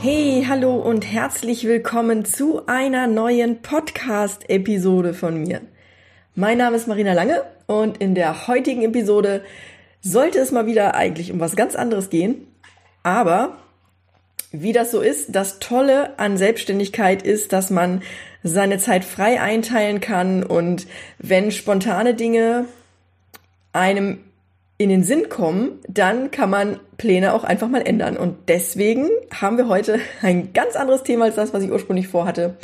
Hey, hallo und herzlich willkommen zu einer neuen Podcast-Episode von mir. Mein Name ist Marina Lange und in der heutigen Episode sollte es mal wieder eigentlich um was ganz anderes gehen. Aber wie das so ist, das Tolle an Selbstständigkeit ist, dass man seine Zeit frei einteilen kann und wenn spontane Dinge einem in den Sinn kommen, dann kann man Pläne auch einfach mal ändern. Und deswegen haben wir heute ein ganz anderes Thema als das, was ich ursprünglich vorhatte.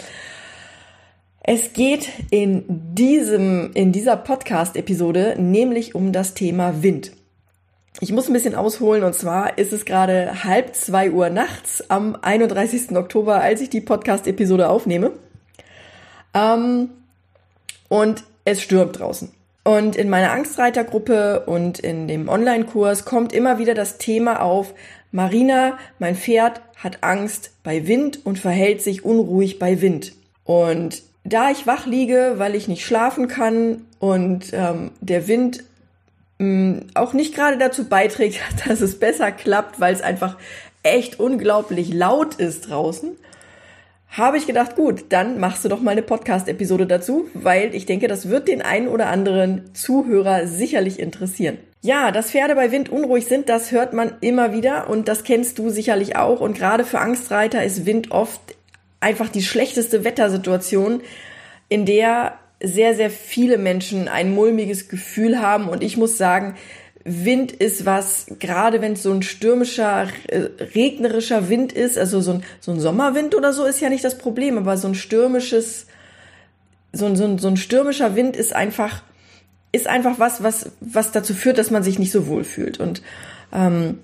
Es geht in diesem, in dieser Podcast-Episode nämlich um das Thema Wind. Ich muss ein bisschen ausholen und zwar ist es gerade halb zwei Uhr nachts am 31. Oktober, als ich die Podcast-Episode aufnehme. Ähm, und es stürmt draußen. Und in meiner Angstreitergruppe und in dem Online-Kurs kommt immer wieder das Thema auf, Marina, mein Pferd hat Angst bei Wind und verhält sich unruhig bei Wind. Und da ich wach liege, weil ich nicht schlafen kann und ähm, der Wind mh, mm, auch nicht gerade dazu beiträgt, dass es besser klappt, weil es einfach echt unglaublich laut ist draußen, habe ich gedacht, gut, dann machst du doch mal eine Podcast-Episode dazu, weil ich denke, das wird den einen oder anderen Zuhörer sicherlich interessieren. Ja, dass Pferde bei Wind unruhig sind, das hört man immer wieder und das kennst du sicherlich auch. Und gerade für Angstreiter ist Wind oft einfach die schlechteste Wettersituation, in der sehr, sehr viele Menschen ein mulmiges Gefühl haben. Und ich muss sagen, Wind ist was, gerade wenn es so ein stürmischer, äh, regnerischer Wind ist, also so ein, so ein Sommerwind oder so ist ja nicht das Problem, aber so ein stürmisches, so ein, so ein, so ein stürmischer Wind ist einfach, ist einfach was, was, was dazu führt, dass man sich nicht so wohl fühlt. Und ähm,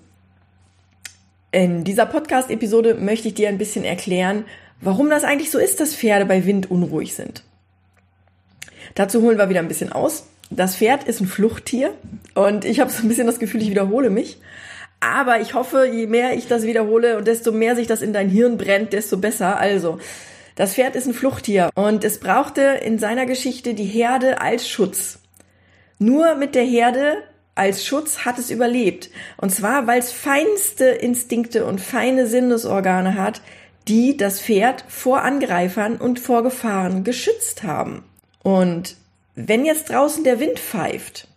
in dieser Podcast-Episode möchte ich dir ein bisschen erklären, warum das eigentlich so ist, dass Pferde bei Wind unruhig sind. Dazu holen wir wieder ein bisschen aus das Pferd ist ein Fluchttier und ich habe so ein bisschen das Gefühl, ich wiederhole mich. Aber ich hoffe, je mehr ich das wiederhole und desto mehr sich das in dein Hirn brennt, desto besser. Also, das Pferd ist ein Fluchttier und es brauchte in seiner Geschichte die Herde als Schutz. Nur mit der Herde als Schutz hat es überlebt. Und zwar, weil es feinste Instinkte und feine Sinnesorgane hat, die das Pferd vor Angreifern und vor Gefahren geschützt haben. Und wenn jetzt draußen der Wind pfeift,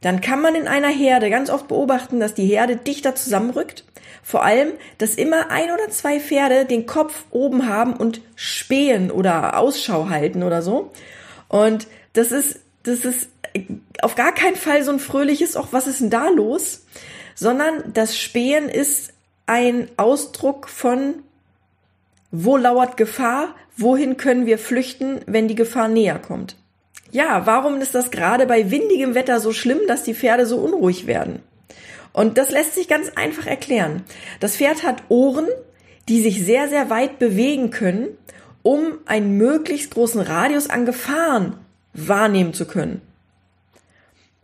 dann kann man in einer Herde ganz oft beobachten, dass die Herde dichter zusammenrückt. Vor allem, dass immer ein oder zwei Pferde den Kopf oben haben und spähen oder Ausschau halten oder so. Und das ist, das ist auf gar keinen Fall so ein fröhliches, auch was ist denn da los? Sondern das Spähen ist ein Ausdruck von, wo lauert Gefahr? Wohin können wir flüchten, wenn die Gefahr näher kommt? Ja, warum ist das gerade bei windigem Wetter so schlimm, dass die Pferde so unruhig werden? Und das lässt sich ganz einfach erklären. Das Pferd hat Ohren, die sich sehr, sehr weit bewegen können, um einen möglichst großen Radius an Gefahren wahrnehmen zu können.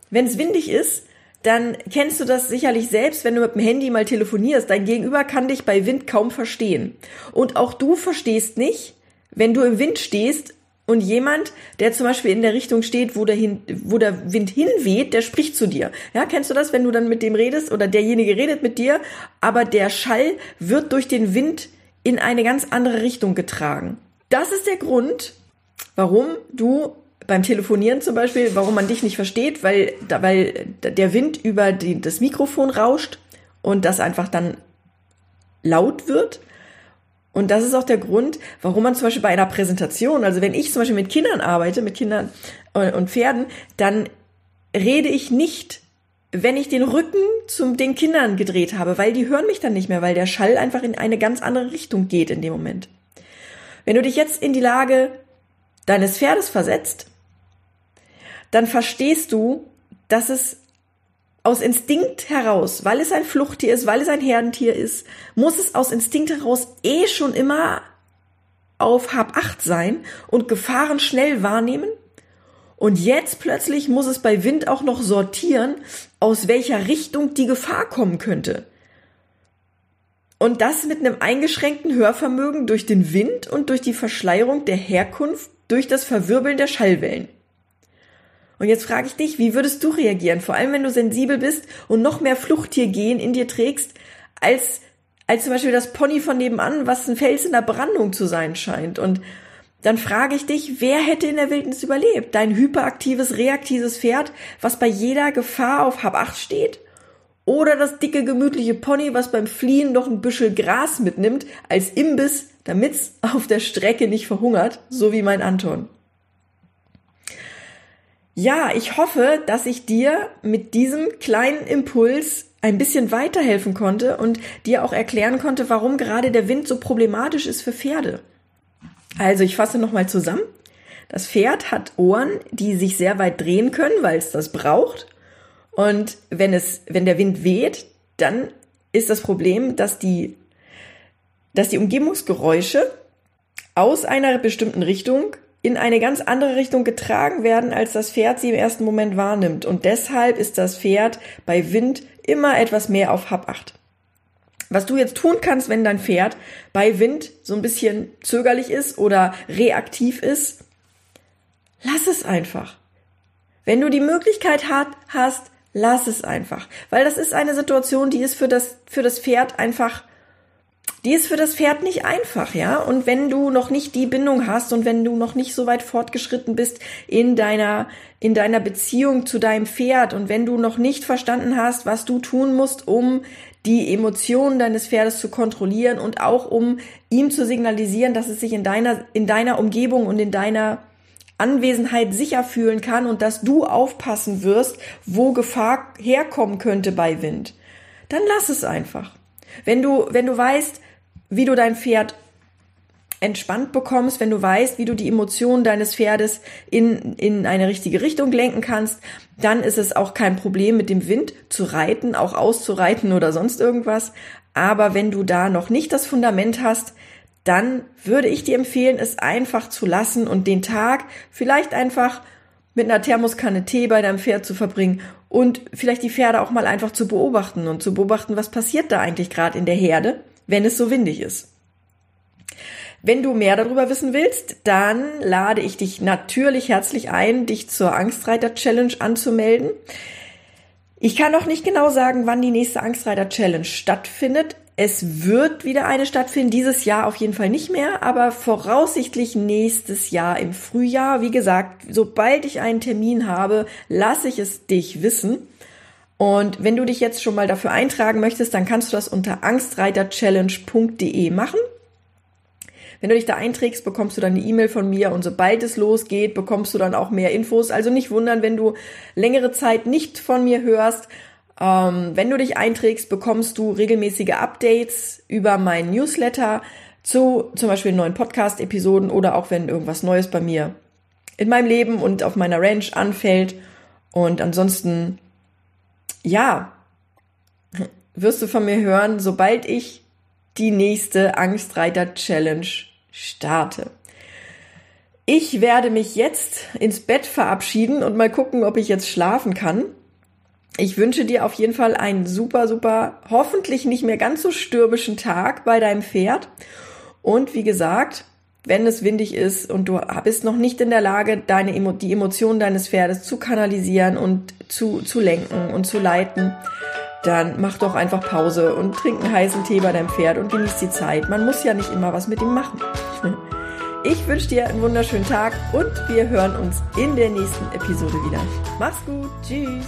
Wenn es windig ist, dann kennst du das sicherlich selbst, wenn du mit dem Handy mal telefonierst. Dein Gegenüber kann dich bei Wind kaum verstehen. Und auch du verstehst nicht, wenn du im Wind stehst und jemand, der zum Beispiel in der Richtung steht, wo der, hin, wo der Wind hinweht, der spricht zu dir. Ja, kennst du das, wenn du dann mit dem redest oder derjenige redet mit dir, aber der Schall wird durch den Wind in eine ganz andere Richtung getragen. Das ist der Grund, warum du beim Telefonieren zum Beispiel, warum man dich nicht versteht, weil, weil der Wind über die, das Mikrofon rauscht und das einfach dann laut wird. Und das ist auch der Grund, warum man zum Beispiel bei einer Präsentation, also wenn ich zum Beispiel mit Kindern arbeite, mit Kindern und Pferden, dann rede ich nicht, wenn ich den Rücken zu den Kindern gedreht habe, weil die hören mich dann nicht mehr, weil der Schall einfach in eine ganz andere Richtung geht in dem Moment. Wenn du dich jetzt in die Lage deines Pferdes versetzt, dann verstehst du, dass es aus Instinkt heraus, weil es ein Fluchttier ist, weil es ein Herdentier ist, muss es aus Instinkt heraus eh schon immer auf Hab 8 sein und Gefahren schnell wahrnehmen. Und jetzt plötzlich muss es bei Wind auch noch sortieren, aus welcher Richtung die Gefahr kommen könnte. Und das mit einem eingeschränkten Hörvermögen durch den Wind und durch die Verschleierung der Herkunft durch das Verwirbeln der Schallwellen. Und jetzt frage ich dich, wie würdest du reagieren? Vor allem, wenn du sensibel bist und noch mehr Fluchttiergen in dir trägst, als, als zum Beispiel das Pony von nebenan, was ein Fels in der Brandung zu sein scheint. Und dann frage ich dich, wer hätte in der Wildnis überlebt? Dein hyperaktives, reaktives Pferd, was bei jeder Gefahr auf Hab 8 steht? Oder das dicke, gemütliche Pony, was beim Fliehen noch ein Büschel Gras mitnimmt, als Imbiss, damit's auf der Strecke nicht verhungert, so wie mein Anton. Ja, ich hoffe, dass ich dir mit diesem kleinen Impuls ein bisschen weiterhelfen konnte und dir auch erklären konnte, warum gerade der Wind so problematisch ist für Pferde. Also ich fasse nochmal zusammen. Das Pferd hat Ohren, die sich sehr weit drehen können, weil es das braucht. Und wenn es, wenn der Wind weht, dann ist das Problem, dass die, dass die Umgebungsgeräusche aus einer bestimmten Richtung in eine ganz andere Richtung getragen werden, als das Pferd sie im ersten Moment wahrnimmt. Und deshalb ist das Pferd bei Wind immer etwas mehr auf Hab 8. Was du jetzt tun kannst, wenn dein Pferd bei Wind so ein bisschen zögerlich ist oder reaktiv ist, lass es einfach. Wenn du die Möglichkeit hat, hast, lass es einfach. Weil das ist eine Situation, die ist für das, für das Pferd einfach die ist für das Pferd nicht einfach, ja. Und wenn du noch nicht die Bindung hast und wenn du noch nicht so weit fortgeschritten bist in deiner, in deiner Beziehung zu deinem Pferd und wenn du noch nicht verstanden hast, was du tun musst, um die Emotionen deines Pferdes zu kontrollieren und auch um ihm zu signalisieren, dass es sich in deiner, in deiner Umgebung und in deiner Anwesenheit sicher fühlen kann und dass du aufpassen wirst, wo Gefahr herkommen könnte bei Wind, dann lass es einfach. Wenn du, wenn du weißt, wie du dein Pferd entspannt bekommst, wenn du weißt, wie du die Emotionen deines Pferdes in, in eine richtige Richtung lenken kannst, dann ist es auch kein Problem mit dem Wind zu reiten, auch auszureiten oder sonst irgendwas. Aber wenn du da noch nicht das Fundament hast, dann würde ich dir empfehlen, es einfach zu lassen und den Tag vielleicht einfach mit einer Thermoskanne Tee bei deinem Pferd zu verbringen und vielleicht die Pferde auch mal einfach zu beobachten und zu beobachten, was passiert da eigentlich gerade in der Herde, wenn es so windig ist. Wenn du mehr darüber wissen willst, dann lade ich dich natürlich herzlich ein, dich zur Angstreiter Challenge anzumelden. Ich kann noch nicht genau sagen, wann die nächste Angstreiter Challenge stattfindet. Es wird wieder eine stattfinden, dieses Jahr auf jeden Fall nicht mehr, aber voraussichtlich nächstes Jahr im Frühjahr. Wie gesagt, sobald ich einen Termin habe, lasse ich es dich wissen. Und wenn du dich jetzt schon mal dafür eintragen möchtest, dann kannst du das unter angstreiterchallenge.de machen. Wenn du dich da einträgst, bekommst du dann eine E-Mail von mir und sobald es losgeht, bekommst du dann auch mehr Infos. Also nicht wundern, wenn du längere Zeit nicht von mir hörst. Ähm, wenn du dich einträgst, bekommst du regelmäßige Updates über meinen Newsletter zu zum Beispiel neuen Podcast-Episoden oder auch wenn irgendwas Neues bei mir in meinem Leben und auf meiner Ranch anfällt. Und ansonsten, ja, wirst du von mir hören, sobald ich die nächste Angstreiter Challenge starte. Ich werde mich jetzt ins Bett verabschieden und mal gucken, ob ich jetzt schlafen kann. Ich wünsche dir auf jeden Fall einen super, super, hoffentlich nicht mehr ganz so stürmischen Tag bei deinem Pferd. Und wie gesagt, wenn es windig ist und du bist noch nicht in der Lage, deine, die Emotionen deines Pferdes zu kanalisieren und zu, zu lenken und zu leiten, dann mach doch einfach Pause und trink einen heißen Tee bei deinem Pferd und genieß die Zeit. Man muss ja nicht immer was mit ihm machen. Ich wünsche dir einen wunderschönen Tag und wir hören uns in der nächsten Episode wieder. Mach's gut. Tschüss.